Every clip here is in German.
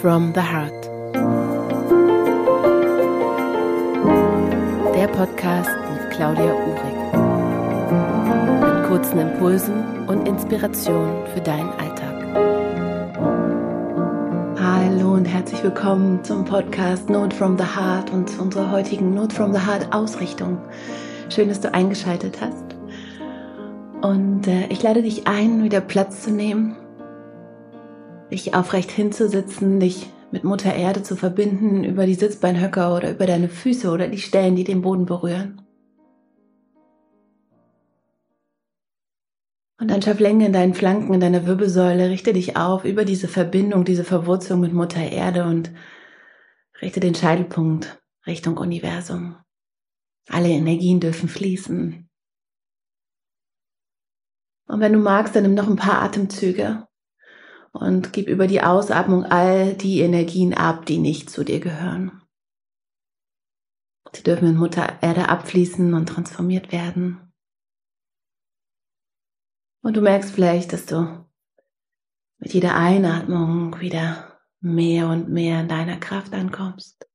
from the Heart. Der Podcast mit Claudia Uhrig. Mit kurzen Impulsen und Inspirationen für deinen Alltag. Hallo und herzlich willkommen zum Podcast Note from the Heart und zu unserer heutigen Note from the Heart Ausrichtung. Schön, dass du eingeschaltet hast. Und äh, ich lade dich ein, wieder Platz zu nehmen, dich aufrecht hinzusitzen, dich mit Mutter Erde zu verbinden über die Sitzbeinhöcker oder über deine Füße oder die Stellen, die den Boden berühren. Und dann schaff Länge in deinen Flanken, in deiner Wirbelsäule, richte dich auf über diese Verbindung, diese Verwurzelung mit Mutter Erde und richte den Scheitelpunkt Richtung Universum. Alle Energien dürfen fließen. Und wenn du magst, dann nimm noch ein paar Atemzüge und gib über die Ausatmung all die Energien ab, die nicht zu dir gehören. Sie dürfen in Mutter Erde abfließen und transformiert werden. Und du merkst vielleicht, dass du mit jeder Einatmung wieder mehr und mehr in deiner Kraft ankommst.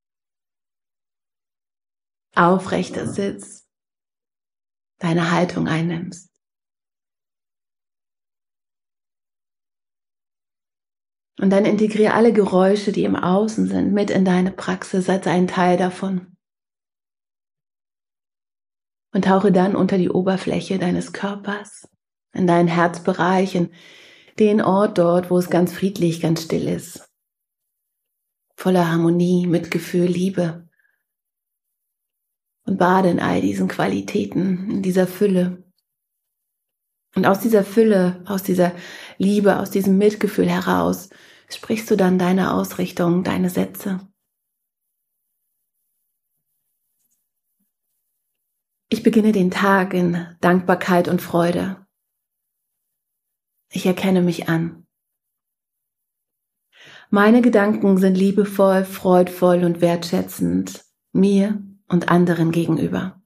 Aufrechter Sitz, deine Haltung einnimmst. Und dann integriere alle Geräusche, die im Außen sind, mit in deine Praxis als ein Teil davon. Und tauche dann unter die Oberfläche deines Körpers, in deinen Herzbereich, in den Ort dort, wo es ganz friedlich, ganz still ist. Voller Harmonie, Mitgefühl, Liebe. Und bade in all diesen Qualitäten, in dieser Fülle. Und aus dieser Fülle, aus dieser Liebe, aus diesem Mitgefühl heraus sprichst du dann deine Ausrichtung, deine Sätze. Ich beginne den Tag in Dankbarkeit und Freude. Ich erkenne mich an. Meine Gedanken sind liebevoll, freudvoll und wertschätzend mir und anderen gegenüber.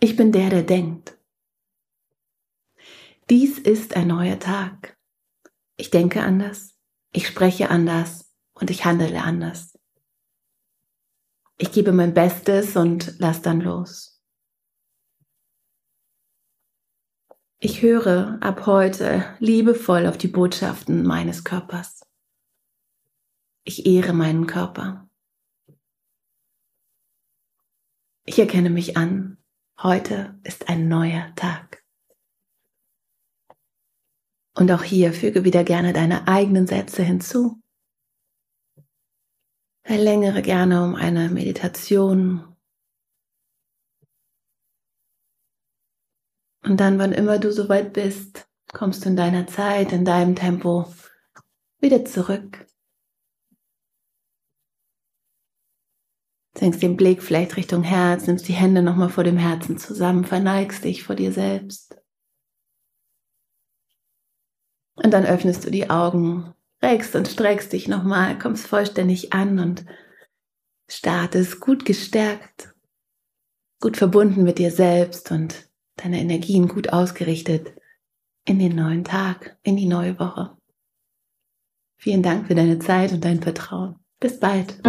Ich bin der, der denkt. Dies ist ein neuer Tag. Ich denke anders, ich spreche anders und ich handle anders. Ich gebe mein Bestes und lass dann los. Ich höre ab heute liebevoll auf die Botschaften meines Körpers. Ich ehre meinen Körper. Ich erkenne mich an. Heute ist ein neuer Tag. Und auch hier füge wieder gerne deine eigenen Sätze hinzu. Verlängere gerne um eine Meditation. Und dann, wann immer du soweit bist, kommst du in deiner Zeit, in deinem Tempo wieder zurück. Senkst den Blick vielleicht Richtung Herz, nimmst die Hände nochmal vor dem Herzen zusammen, verneigst dich vor dir selbst. Und dann öffnest du die Augen, regst und streckst dich nochmal, kommst vollständig an und startest gut gestärkt, gut verbunden mit dir selbst und deine Energien gut ausgerichtet in den neuen Tag, in die neue Woche. Vielen Dank für deine Zeit und dein Vertrauen. Bis bald.